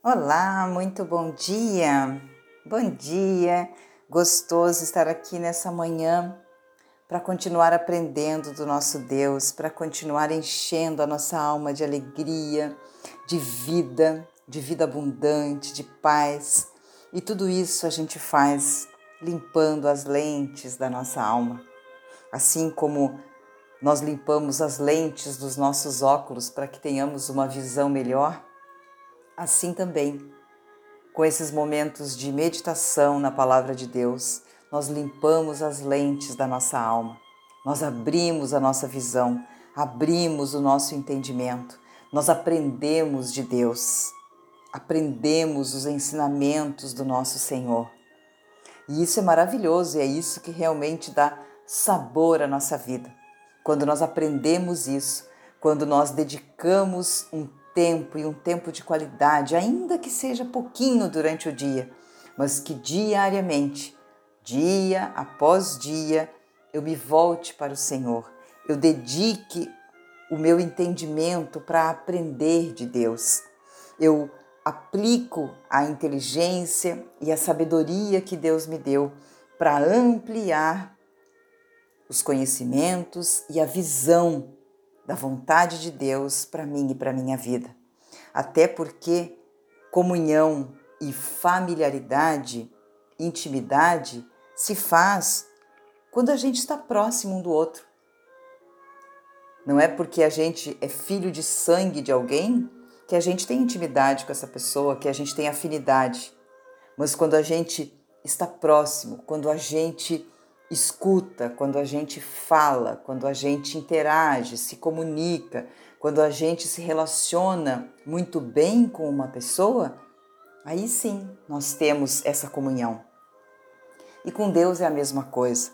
Olá, muito bom dia. Bom dia. Gostoso estar aqui nessa manhã para continuar aprendendo do nosso Deus, para continuar enchendo a nossa alma de alegria, de vida, de vida abundante, de paz. E tudo isso a gente faz limpando as lentes da nossa alma. Assim como nós limpamos as lentes dos nossos óculos para que tenhamos uma visão melhor, assim também, com esses momentos de meditação na palavra de Deus, nós limpamos as lentes da nossa alma, nós abrimos a nossa visão, abrimos o nosso entendimento, nós aprendemos de Deus, aprendemos os ensinamentos do nosso Senhor. E isso é maravilhoso e é isso que realmente dá sabor à nossa vida. Quando nós aprendemos isso, quando nós dedicamos um tempo e um tempo de qualidade, ainda que seja pouquinho durante o dia, mas que diariamente, dia após dia, eu me volte para o Senhor, eu dedique o meu entendimento para aprender de Deus. Eu aplico a inteligência e a sabedoria que Deus me deu para ampliar os conhecimentos e a visão da vontade de Deus para mim e para minha vida. Até porque comunhão e familiaridade, intimidade se faz quando a gente está próximo um do outro. Não é porque a gente é filho de sangue de alguém que a gente tem intimidade com essa pessoa, que a gente tem afinidade. Mas quando a gente está próximo, quando a gente escuta, quando a gente fala, quando a gente interage, se comunica, quando a gente se relaciona muito bem com uma pessoa, aí sim nós temos essa comunhão. E com Deus é a mesma coisa.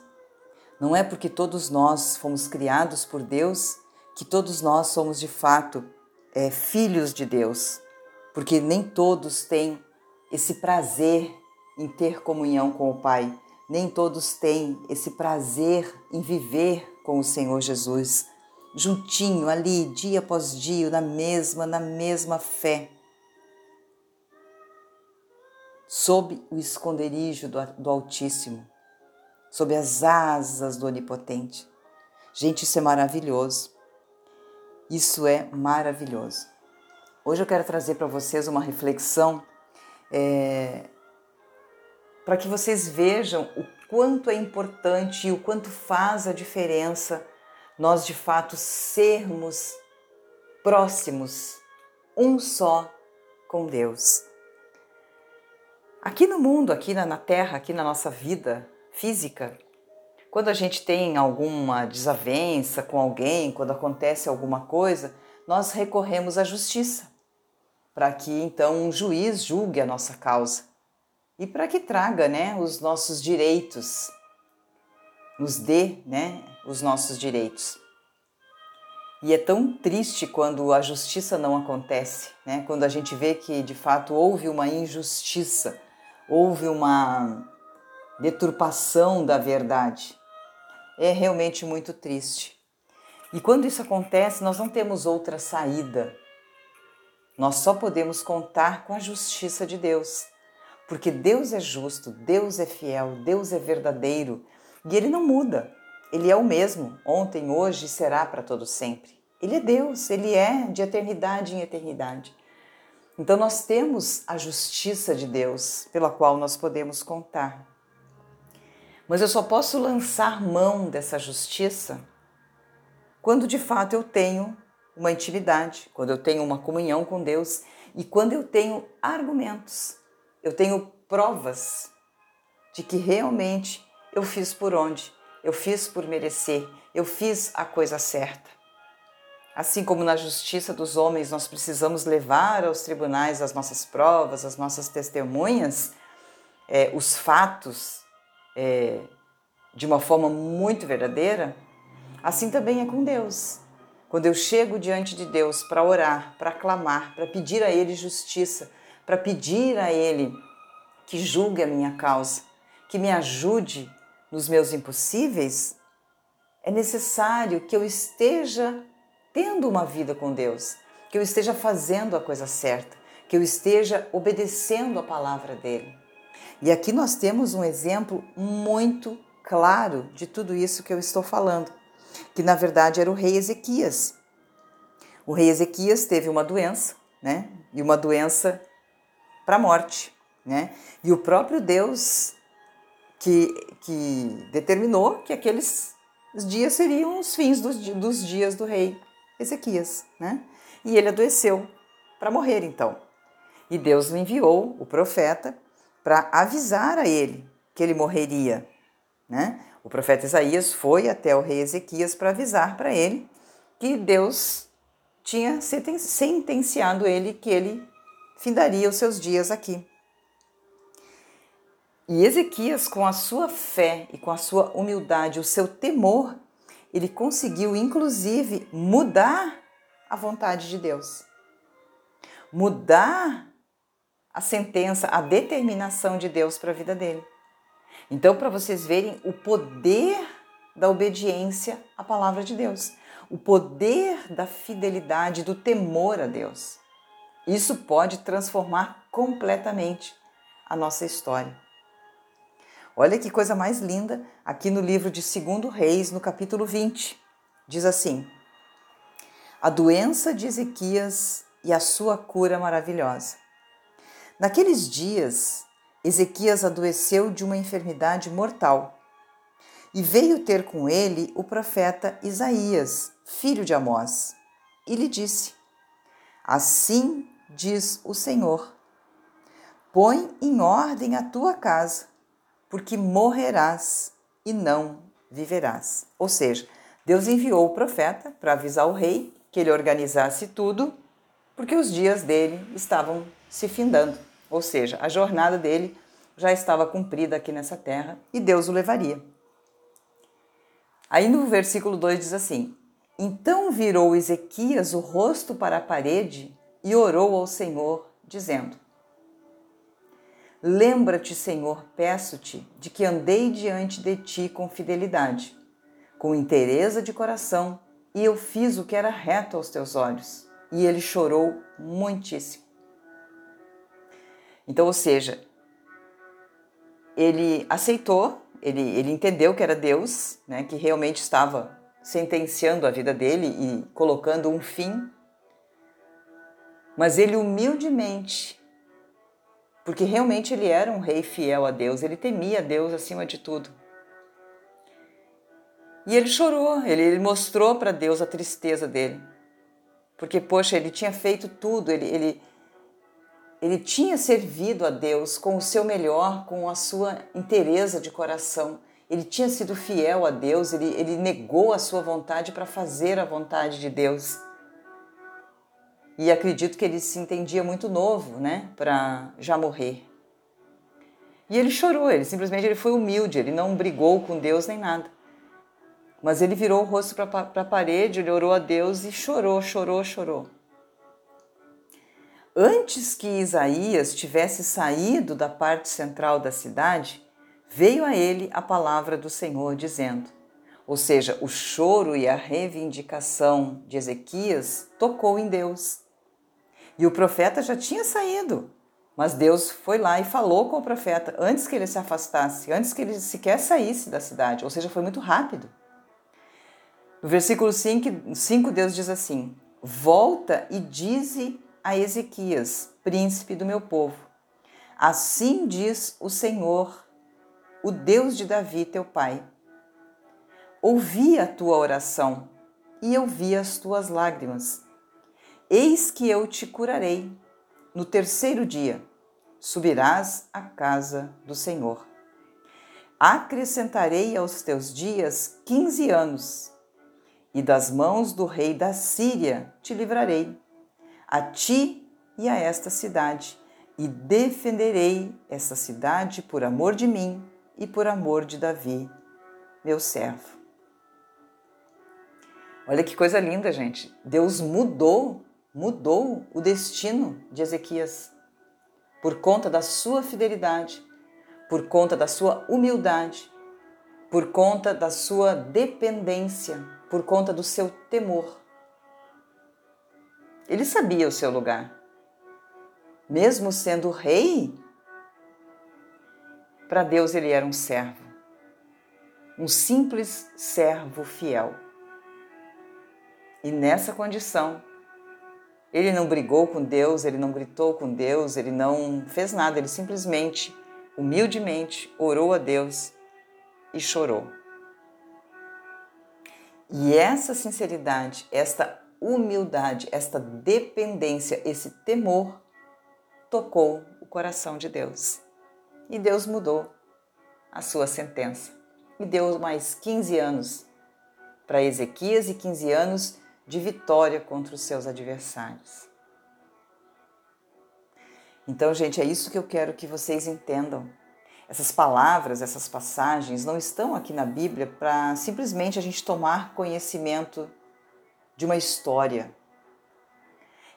Não é porque todos nós fomos criados por Deus que todos nós somos de fato é, filhos de Deus, porque nem todos têm esse prazer em ter comunhão com o Pai nem todos têm esse prazer em viver com o Senhor Jesus, juntinho ali, dia após dia, na mesma, na mesma fé, sob o esconderijo do, do Altíssimo, sob as asas do Onipotente. Gente, isso é maravilhoso. Isso é maravilhoso. Hoje eu quero trazer para vocês uma reflexão é, para que vocês vejam o quanto é importante e o quanto faz a diferença nós de fato sermos próximos, um só com Deus. Aqui no mundo, aqui na, Terra, aqui na nossa vida física, quando a gente tem alguma desavença com alguém, quando acontece alguma coisa, nós recorremos à justiça, para que então um juiz julgue a nossa causa e para que traga né, os nossos direitos, nos dê né, os nossos direitos. E é tão triste quando a justiça não acontece, né? quando a gente vê que de fato houve uma injustiça, houve uma deturpação da verdade. É realmente muito triste. E quando isso acontece, nós não temos outra saída. Nós só podemos contar com a justiça de Deus porque Deus é justo, Deus é fiel, Deus é verdadeiro e ele não muda. Ele é o mesmo, ontem, hoje e será para todo sempre. Ele é Deus, ele é de eternidade em eternidade. Então nós temos a justiça de Deus pela qual nós podemos contar. Mas eu só posso lançar mão dessa justiça quando de fato eu tenho uma intimidade, quando eu tenho uma comunhão com Deus e quando eu tenho argumentos eu tenho provas de que realmente eu fiz por onde, eu fiz por merecer, eu fiz a coisa certa. Assim como na justiça dos homens nós precisamos levar aos tribunais as nossas provas, as nossas testemunhas, é, os fatos é, de uma forma muito verdadeira, assim também é com Deus. Quando eu chego diante de Deus para orar, para clamar, para pedir a Ele justiça, para pedir a Ele que julgue a minha causa, que me ajude nos meus impossíveis, é necessário que eu esteja tendo uma vida com Deus, que eu esteja fazendo a coisa certa, que eu esteja obedecendo a palavra dele. E aqui nós temos um exemplo muito claro de tudo isso que eu estou falando, que na verdade era o rei Ezequias. O rei Ezequias teve uma doença, né? E uma doença para a morte, né? E o próprio Deus que, que determinou que aqueles dias seriam os fins dos, dos dias do rei Ezequias, né? E ele adoeceu para morrer então. E Deus enviou o profeta para avisar a ele que ele morreria, né? O profeta Isaías foi até o rei Ezequias para avisar para ele que Deus tinha sentenciado ele que ele findaria os seus dias aqui. E Ezequias, com a sua fé e com a sua humildade, o seu temor, ele conseguiu inclusive mudar a vontade de Deus. Mudar a sentença, a determinação de Deus para a vida dele. Então, para vocês verem o poder da obediência à palavra de Deus, o poder da fidelidade, do temor a Deus. Isso pode transformar completamente a nossa história. Olha que coisa mais linda aqui no livro de 2 Reis, no capítulo 20. Diz assim: A doença de Ezequias e a sua cura maravilhosa. Naqueles dias, Ezequias adoeceu de uma enfermidade mortal e veio ter com ele o profeta Isaías, filho de Amós, e lhe disse: Assim diz o Senhor: Põe em ordem a tua casa porque morrerás e não viverás. Ou seja, Deus enviou o profeta para avisar o rei que ele organizasse tudo, porque os dias dele estavam se findando. Ou seja, a jornada dele já estava cumprida aqui nessa terra e Deus o levaria. Aí no versículo 2 diz assim: Então virou Ezequias o rosto para a parede e orou ao Senhor, dizendo: Lembra-te, Senhor, peço-te, de que andei diante de ti com fidelidade, com inteireza de coração, e eu fiz o que era reto aos teus olhos. E ele chorou muitíssimo. Então, ou seja, ele aceitou, ele, ele entendeu que era Deus, né, que realmente estava sentenciando a vida dele e colocando um fim, mas ele humildemente porque realmente ele era um rei fiel a Deus, ele temia Deus acima de tudo. E ele chorou, ele, ele mostrou para Deus a tristeza dele. Porque, poxa, ele tinha feito tudo, ele, ele, ele tinha servido a Deus com o seu melhor, com a sua inteireza de coração. Ele tinha sido fiel a Deus, ele, ele negou a sua vontade para fazer a vontade de Deus. E acredito que ele se entendia muito novo, né, para já morrer. E ele chorou, ele simplesmente ele foi humilde, ele não brigou com Deus nem nada. Mas ele virou o rosto para a parede, ele orou a Deus e chorou, chorou, chorou. Antes que Isaías tivesse saído da parte central da cidade, veio a ele a palavra do Senhor dizendo: ou seja, o choro e a reivindicação de Ezequias tocou em Deus. E o profeta já tinha saído. Mas Deus foi lá e falou com o profeta antes que ele se afastasse, antes que ele sequer saísse da cidade. Ou seja, foi muito rápido. No versículo 5, 5 Deus diz assim: Volta e dize a Ezequias, príncipe do meu povo: Assim diz o Senhor, o Deus de Davi, teu pai. Ouvi a tua oração e eu vi as tuas lágrimas Eis que eu te curarei. No terceiro dia subirás à casa do Senhor. Acrescentarei aos teus dias quinze anos, e das mãos do rei da Síria te livrarei, a ti e a esta cidade, e defenderei esta cidade por amor de mim e por amor de Davi, meu servo. Olha que coisa linda, gente. Deus mudou mudou o destino de Ezequias por conta da sua fidelidade, por conta da sua humildade, por conta da sua dependência, por conta do seu temor. Ele sabia o seu lugar. mesmo sendo rei, para Deus ele era um servo, um simples servo fiel. E nessa condição, ele não brigou com Deus, ele não gritou com Deus, ele não fez nada, ele simplesmente, humildemente, orou a Deus e chorou. E essa sinceridade, esta humildade, esta dependência, esse temor tocou o coração de Deus. E Deus mudou a sua sentença e deu mais 15 anos para Ezequias e 15 anos de vitória contra os seus adversários. Então, gente, é isso que eu quero que vocês entendam. Essas palavras, essas passagens não estão aqui na Bíblia para simplesmente a gente tomar conhecimento de uma história.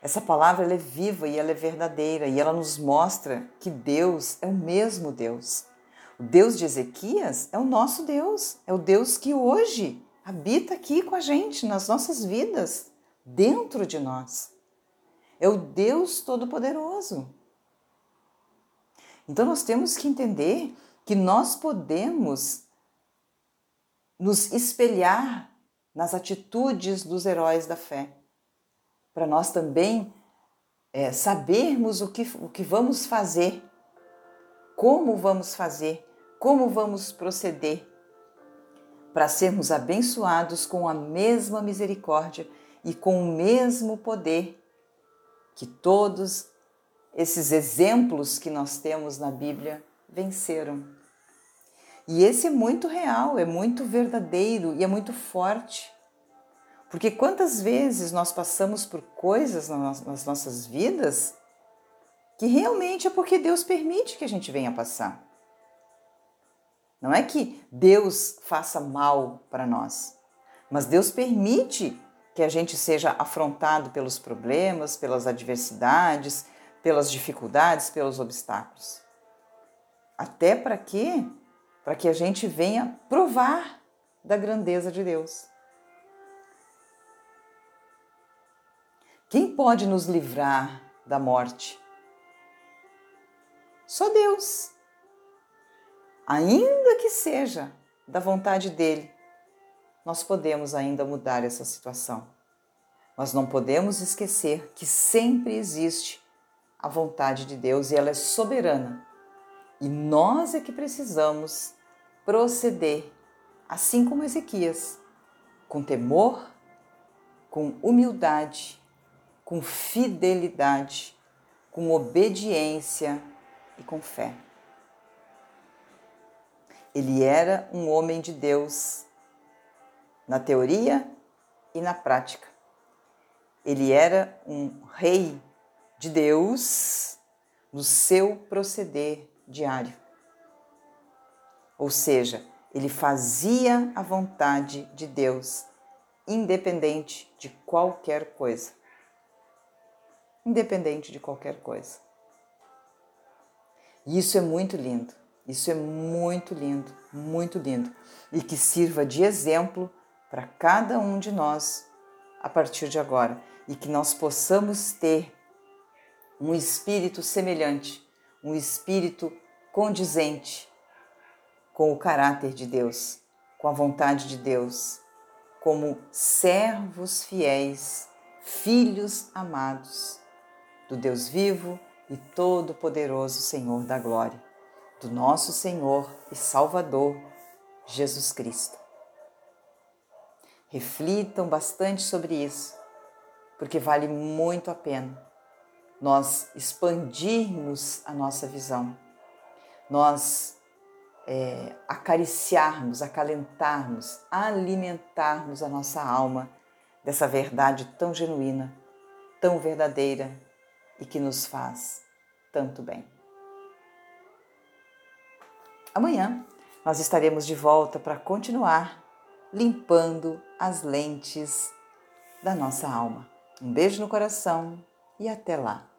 Essa palavra é viva e ela é verdadeira e ela nos mostra que Deus é o mesmo Deus. O Deus de Ezequias é o nosso Deus, é o Deus que hoje habita aqui com a gente, nas nossas vidas, dentro de nós. É o Deus Todo-Poderoso. Então nós temos que entender que nós podemos nos espelhar nas atitudes dos heróis da fé, para nós também é, sabermos o que, o que vamos fazer, como vamos fazer, como vamos proceder, para sermos abençoados com a mesma misericórdia e com o mesmo poder que todos esses exemplos que nós temos na Bíblia venceram. E esse é muito real, é muito verdadeiro e é muito forte. Porque quantas vezes nós passamos por coisas nas nossas vidas que realmente é porque Deus permite que a gente venha passar. Não é que Deus faça mal para nós, mas Deus permite que a gente seja afrontado pelos problemas, pelas adversidades, pelas dificuldades, pelos obstáculos. Até para quê? Para que a gente venha provar da grandeza de Deus. Quem pode nos livrar da morte? Só Deus. Ainda que seja da vontade dele, nós podemos ainda mudar essa situação. Mas não podemos esquecer que sempre existe a vontade de Deus e ela é soberana. E nós é que precisamos proceder, assim como Ezequias, com temor, com humildade, com fidelidade, com obediência e com fé. Ele era um homem de Deus na teoria e na prática. Ele era um rei de Deus no seu proceder diário. Ou seja, ele fazia a vontade de Deus, independente de qualquer coisa. Independente de qualquer coisa. E isso é muito lindo. Isso é muito lindo, muito lindo. E que sirva de exemplo para cada um de nós a partir de agora. E que nós possamos ter um espírito semelhante, um espírito condizente com o caráter de Deus, com a vontade de Deus, como servos fiéis, filhos amados do Deus vivo e todo-poderoso Senhor da glória, do nosso Senhor e Salvador Jesus Cristo. Reflitam bastante sobre isso, porque vale muito a pena nós expandirmos a nossa visão, nós é, acariciarmos, acalentarmos, alimentarmos a nossa alma dessa verdade tão genuína, tão verdadeira e que nos faz tanto bem. Amanhã nós estaremos de volta para continuar limpando as lentes da nossa alma. Um beijo no coração e até lá!